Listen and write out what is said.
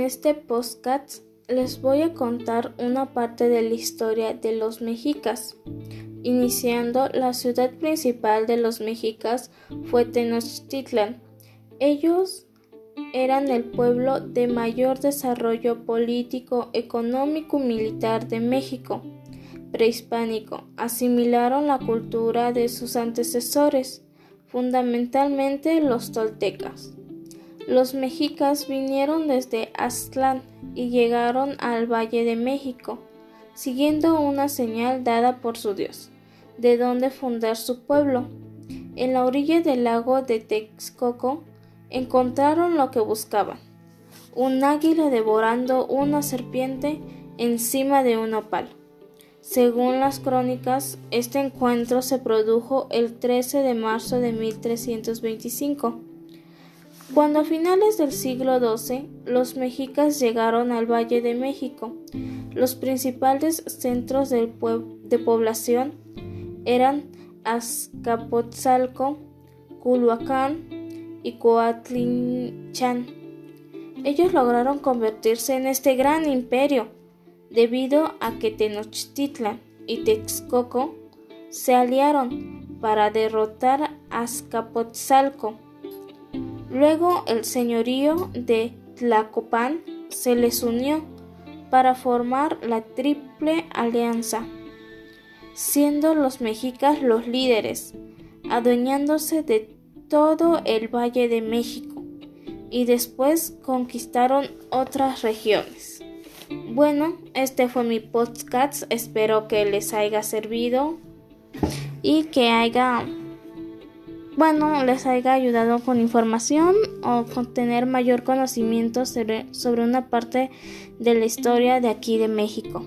este podcast les voy a contar una parte de la historia de los mexicas. Iniciando, la ciudad principal de los mexicas fue Tenochtitlan. Ellos eran el pueblo de mayor desarrollo político, económico y militar de México prehispánico. Asimilaron la cultura de sus antecesores, fundamentalmente los toltecas. Los mexicas vinieron desde Aztlán y llegaron al Valle de México, siguiendo una señal dada por su dios, de donde fundar su pueblo. En la orilla del lago de Texcoco encontraron lo que buscaban, un águila devorando una serpiente encima de un opal. Según las crónicas, este encuentro se produjo el 13 de marzo de 1325 cuando a finales del siglo XII los mexicas llegaron al Valle de México, los principales centros de población eran Azcapotzalco, Culhuacán y Coatlinchan. Ellos lograron convertirse en este gran imperio debido a que Tenochtitlan y Texcoco se aliaron para derrotar a Azcapotzalco Luego el señorío de Tlacopan se les unió para formar la Triple Alianza, siendo los mexicas los líderes, adueñándose de todo el Valle de México y después conquistaron otras regiones. Bueno, este fue mi podcast, espero que les haya servido y que haya bueno, les haya ayudado con información o con tener mayor conocimiento sobre, sobre una parte de la historia de aquí de México.